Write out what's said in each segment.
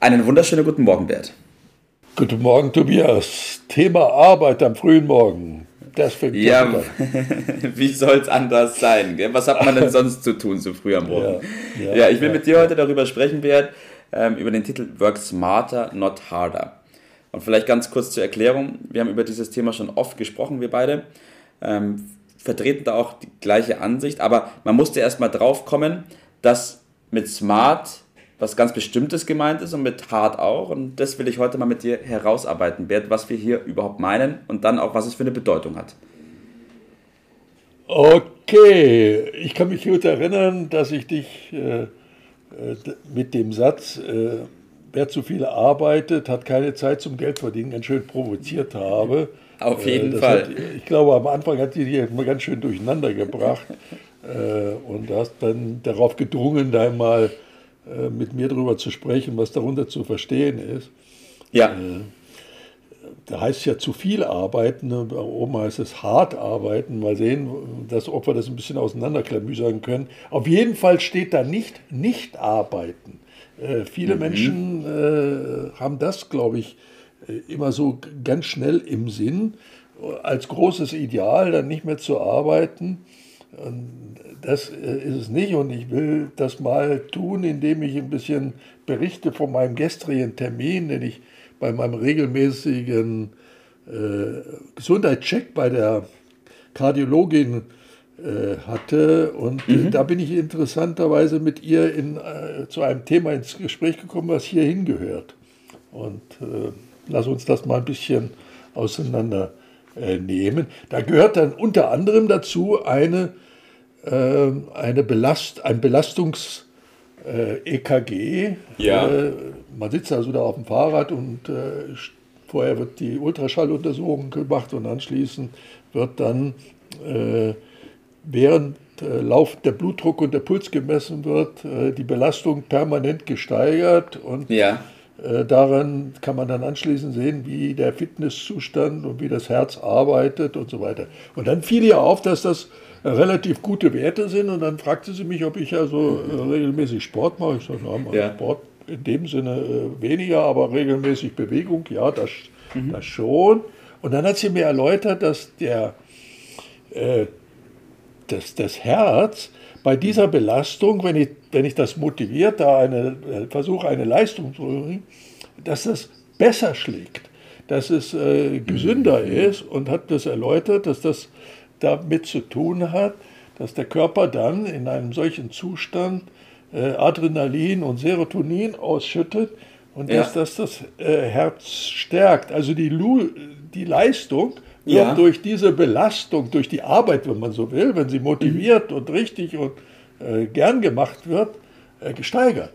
Einen wunderschönen guten Morgen, Bert. Guten Morgen, Tobias. Thema Arbeit am frühen Morgen. Das fängt ja, wie soll es anders sein? Gell? Was hat man denn sonst zu tun so früh am Morgen? Ja, ja, ja ich will ja. mit dir heute darüber sprechen, Bert, ähm, über den Titel Work Smarter, Not Harder. Und vielleicht ganz kurz zur Erklärung. Wir haben über dieses Thema schon oft gesprochen, wir beide. Ähm, vertreten da auch die gleiche Ansicht, aber man musste erstmal drauf kommen, dass mit Smart was ganz Bestimmtes gemeint ist und mit hart auch. Und das will ich heute mal mit dir herausarbeiten, Bert, was wir hier überhaupt meinen und dann auch, was es für eine Bedeutung hat. Okay, ich kann mich gut erinnern, dass ich dich äh, äh mit dem Satz, äh, wer zu viel arbeitet, hat keine Zeit zum Geldverdienen, ganz schön provoziert habe. Auf jeden äh, Fall. Hat, ich glaube, am Anfang hat die dich mal ganz schön durcheinander gebracht äh, und hast dann darauf gedrungen, da mal äh, mit mir darüber zu sprechen, was darunter zu verstehen ist. Ja. Äh, da heißt es ja zu viel arbeiten, ne? oben heißt es hart arbeiten. Mal sehen, dass, ob wir das ein bisschen auseinanderklamüsern können. Auf jeden Fall steht da nicht nicht arbeiten. Äh, viele mhm. Menschen äh, haben das, glaube ich, äh, immer so ganz schnell im Sinn, als großes Ideal dann nicht mehr zu arbeiten. Und das äh, ist es nicht und ich will das mal tun, indem ich ein bisschen berichte von meinem gestrigen Termin, den ich bei meinem regelmäßigen äh, Gesundheitscheck bei der Kardiologin äh, hatte. Und mhm. da bin ich interessanterweise mit ihr in, äh, zu einem Thema ins Gespräch gekommen, was hier hingehört. Und äh, lass uns das mal ein bisschen auseinandernehmen. Da gehört dann unter anderem dazu eine äh, eine Belast, ein Belastungs-EKG. Äh, ja. Äh, man sitzt also da auf dem Fahrrad und vorher wird die Ultraschalluntersuchung gemacht und anschließend wird dann, während Lauf der Blutdruck und der Puls gemessen wird, die Belastung permanent gesteigert und ja. Daran kann man dann anschließend sehen, wie der Fitnesszustand und wie das Herz arbeitet und so weiter. Und dann fiel ihr auf, dass das relativ gute Werte sind. Und dann fragte sie mich, ob ich also äh, regelmäßig Sport mache. Ich sage, na, ja. Sport in dem Sinne äh, weniger, aber regelmäßig Bewegung, ja, das, mhm. das schon. Und dann hat sie mir erläutert, dass der, äh, das, das Herz bei dieser Belastung, wenn ich, wenn ich das motiviert, da eine, äh, versuche, eine Leistung zu bringen, dass das besser schlägt, dass es äh, gesünder mhm. ist und hat das erläutert, dass das damit zu tun hat, dass der Körper dann in einem solchen Zustand äh, Adrenalin und Serotonin ausschüttet und ja. dass das das äh, Herz stärkt. Also die, Lu die Leistung wird ja. durch diese Belastung, durch die Arbeit, wenn man so will, wenn sie motiviert mhm. und richtig und äh, gern gemacht wird, äh, gesteigert.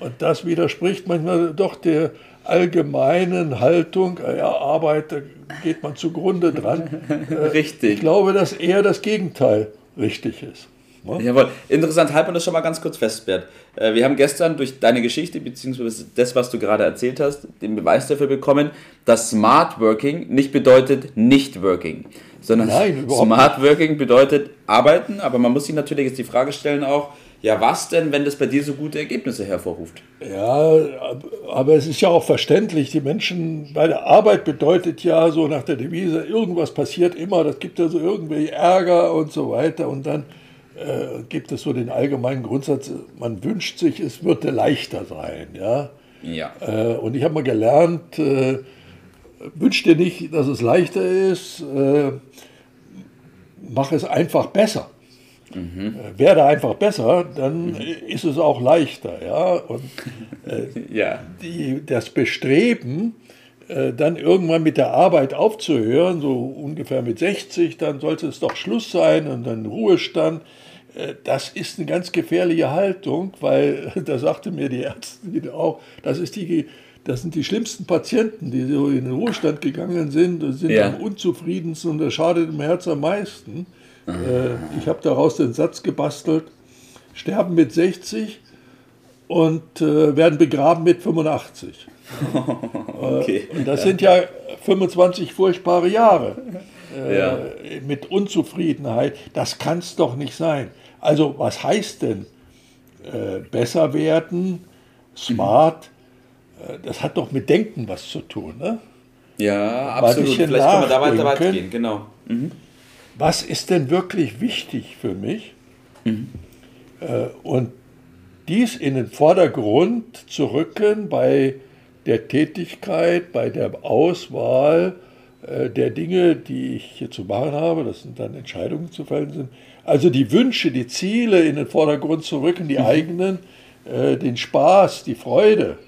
Und das widerspricht manchmal doch der allgemeinen Haltung, äh, ja, Arbeit, da geht man zugrunde dran. Äh, richtig. Ich glaube, dass eher das Gegenteil richtig ist. Ne? Jawohl. Interessant, halten wir das schon mal ganz kurz fest, Bert. Äh, wir haben gestern durch deine Geschichte, beziehungsweise das, was du gerade erzählt hast, den Beweis dafür bekommen, dass Smart Working nicht bedeutet nicht Working, sondern Nein, Smart Working bedeutet arbeiten, aber man muss sich natürlich jetzt die Frage stellen auch, ja, was denn, wenn das bei dir so gute Ergebnisse hervorruft? Ja, aber es ist ja auch verständlich. Die Menschen bei der Arbeit bedeutet ja so nach der Devise, irgendwas passiert immer, das gibt ja so irgendwie Ärger und so weiter. Und dann äh, gibt es so den allgemeinen Grundsatz, man wünscht sich, es würde leichter sein. Ja. ja. Äh, und ich habe mal gelernt, äh, wünsch dir nicht, dass es leichter ist, äh, mach es einfach besser. Mhm. Wäre einfach besser, dann mhm. ist es auch leichter. Ja? Und äh, ja. Die, das Bestreben, äh, dann irgendwann mit der Arbeit aufzuhören, so ungefähr mit 60, dann sollte es doch Schluss sein und dann Ruhestand. Äh, das ist eine ganz gefährliche Haltung, weil, da sagte mir die Ärztin auch, das ist die, das sind die schlimmsten Patienten, die so in den Ruhestand gegangen sind und sind ja. am unzufriedensten und das schadet dem Herz am meisten. Äh, ich habe daraus den Satz gebastelt, sterben mit 60 und äh, werden begraben mit 85. okay. Und das sind ja 25 furchtbare Jahre ja. mit Unzufriedenheit. Das kann es doch nicht sein. Also was heißt denn äh, besser werden, smart? Mhm. das hat doch mit Denken was zu tun. Ne? Ja, absolut. Vielleicht können wir da weiter weitergehen, genau. Mhm. Was ist denn wirklich wichtig für mich? Mhm. und dies in den Vordergrund zu rücken bei der Tätigkeit, bei der Auswahl äh, der Dinge, die ich hier zu machen habe, das sind dann Entscheidungen zu fällen sind. Also die Wünsche, die Ziele in den Vordergrund zu rücken, die mhm. eigenen, äh, den Spaß, die Freude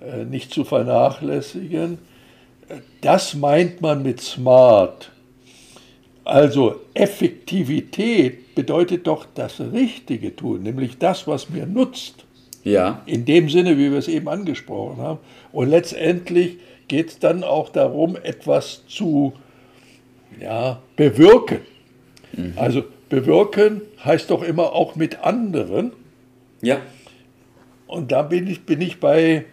äh, nicht zu vernachlässigen. Das meint man mit smart. Also Effektivität bedeutet doch das Richtige tun, nämlich das, was mir nutzt. Ja. In dem Sinne, wie wir es eben angesprochen haben. Und letztendlich geht es dann auch darum, etwas zu ja, bewirken. Mhm. Also bewirken heißt doch immer auch mit anderen. Ja. Und da bin ich, bin ich bei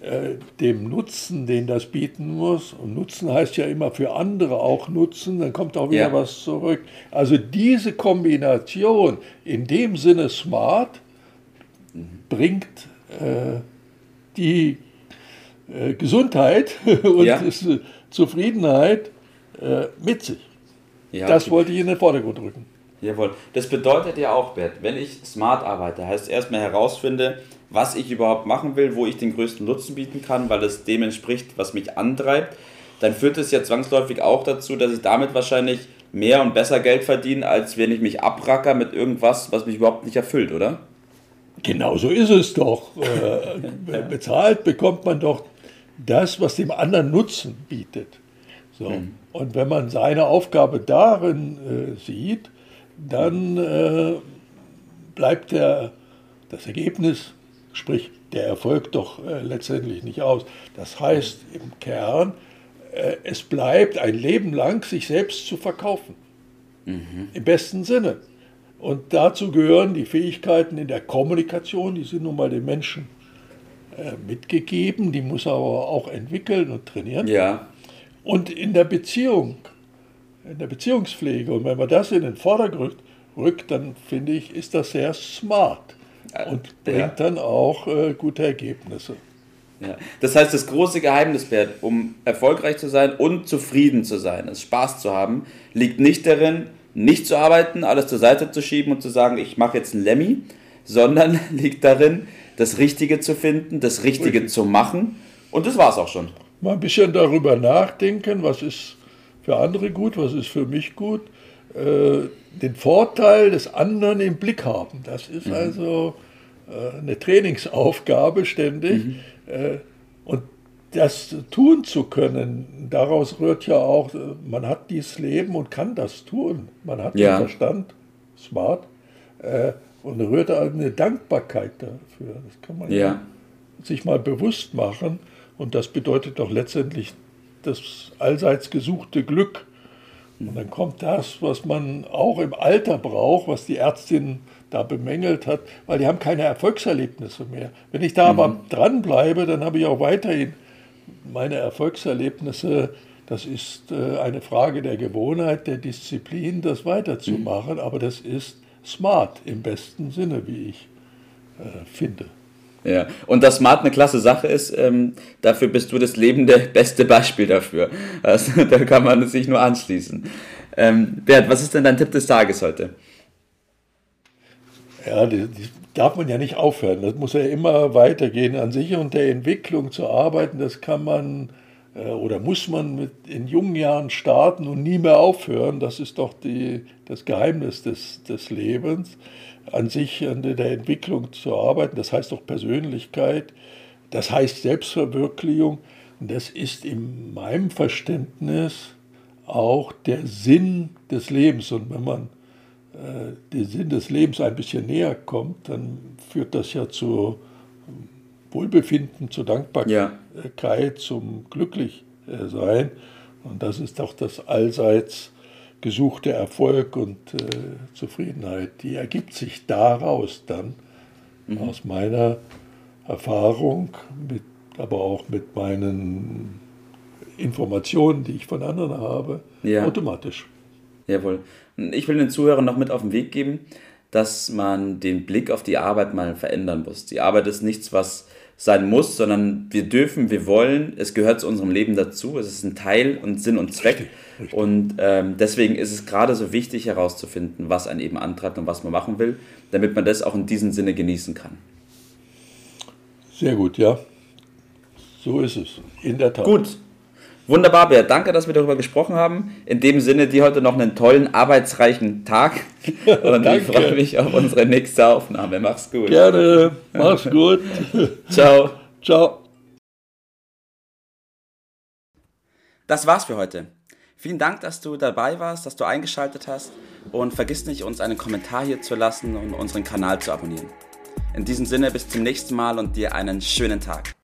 äh, dem Nutzen, den das bieten muss. Und Nutzen heißt ja immer für andere auch Nutzen, dann kommt auch wieder ja. was zurück. Also diese Kombination, in dem Sinne smart, bringt äh, die äh, Gesundheit und ja. Äh, Zufriedenheit äh, mit sich. Ja, das okay. wollte ich in den Vordergrund rücken. Jawohl. Das bedeutet ja auch, Bert, wenn ich smart arbeite, heißt erstmal herausfinde, was ich überhaupt machen will, wo ich den größten Nutzen bieten kann, weil es dem entspricht, was mich antreibt, dann führt es ja zwangsläufig auch dazu, dass ich damit wahrscheinlich mehr und besser Geld verdiene, als wenn ich mich abracker mit irgendwas, was mich überhaupt nicht erfüllt, oder? Genau so ist es doch. Äh, bezahlt bekommt man doch das, was dem anderen Nutzen bietet. So. Mhm. Und wenn man seine Aufgabe darin äh, sieht, dann äh, bleibt der, das Ergebnis, sprich der Erfolg doch äh, letztendlich nicht aus. Das heißt im Kern, äh, es bleibt ein Leben lang, sich selbst zu verkaufen. Mhm. Im besten Sinne. Und dazu gehören die Fähigkeiten in der Kommunikation, die sind nun mal den Menschen mitgegeben, die muss er aber auch entwickeln und trainieren. Ja. Und in der Beziehung, in der Beziehungspflege. Und wenn man das in den Vordergrund rückt, dann finde ich, ist das sehr smart und bringt ja. dann auch äh, gute Ergebnisse. Ja. Das heißt, das große Geheimnis, Bert, um erfolgreich zu sein und zufrieden zu sein, es Spaß zu haben, liegt nicht darin, nicht zu arbeiten, alles zur Seite zu schieben und zu sagen, ich mache jetzt ein Lemmy, sondern liegt darin, das Richtige zu finden, das Richtige Richtig. zu machen. Und das war es auch schon. Mal ein bisschen darüber nachdenken, was ist für andere gut, was ist für mich gut. Äh, den Vorteil des anderen im Blick haben. Das ist mhm. also äh, eine Trainingsaufgabe ständig. Mhm. Äh, und das tun zu können, daraus rührt ja auch, man hat dieses Leben und kann das tun. Man hat ja. den Verstand, smart, und rührt eine Dankbarkeit dafür. Das kann man ja. sich mal bewusst machen. Und das bedeutet doch letztendlich das allseits gesuchte Glück. Und dann kommt das, was man auch im Alter braucht, was die Ärztin da bemängelt hat, weil die haben keine Erfolgserlebnisse mehr. Wenn ich da mhm. aber dranbleibe, dann habe ich auch weiterhin meine Erfolgserlebnisse, das ist äh, eine Frage der Gewohnheit, der Disziplin, das weiterzumachen, mhm. aber das ist smart im besten Sinne, wie ich äh, finde. Ja, und dass Smart eine klasse Sache ist, ähm, dafür bist du das lebende beste Beispiel dafür. Also, da kann man sich nur anschließen. Ähm, Bert, was ist denn dein Tipp des Tages heute? Ja, die, die, darf man ja nicht aufhören. Das muss ja immer weitergehen. An sich und der Entwicklung zu arbeiten, das kann man oder muss man mit in jungen Jahren starten und nie mehr aufhören. Das ist doch die, das Geheimnis des, des Lebens. An sich an der Entwicklung zu arbeiten, das heißt doch Persönlichkeit, das heißt Selbstverwirklichung. Und das ist in meinem Verständnis auch der Sinn des Lebens. Und wenn man äh, den Sinn des Lebens ein bisschen näher kommt, dann führt das ja zu Wohlbefinden, zur Dankbarkeit, ja. zum Glücklichsein. Und das ist auch das allseits gesuchte Erfolg und äh, Zufriedenheit. Die ergibt sich daraus dann, mhm. aus meiner Erfahrung, mit, aber auch mit meinen Informationen, die ich von anderen habe, ja. automatisch. Jawohl. Ich will den Zuhörern noch mit auf den Weg geben, dass man den Blick auf die Arbeit mal verändern muss. Die Arbeit ist nichts, was sein muss, sondern wir dürfen, wir wollen, es gehört zu unserem Leben dazu, es ist ein Teil und Sinn und Zweck. Richtig, richtig. Und ähm, deswegen ist es gerade so wichtig herauszufinden, was einen eben antreibt und was man machen will, damit man das auch in diesem Sinne genießen kann. Sehr gut, ja. So ist es, in der Tat. Gut, Wunderbar, Bert. Danke, dass wir darüber gesprochen haben. In dem Sinne, dir heute noch einen tollen, arbeitsreichen Tag. Und ich freue mich auf unsere nächste Aufnahme. Mach's gut. Gerne. Mach's gut. Ciao. Ciao. Das war's für heute. Vielen Dank, dass du dabei warst, dass du eingeschaltet hast. Und vergiss nicht, uns einen Kommentar hier zu lassen und unseren Kanal zu abonnieren. In diesem Sinne, bis zum nächsten Mal und dir einen schönen Tag.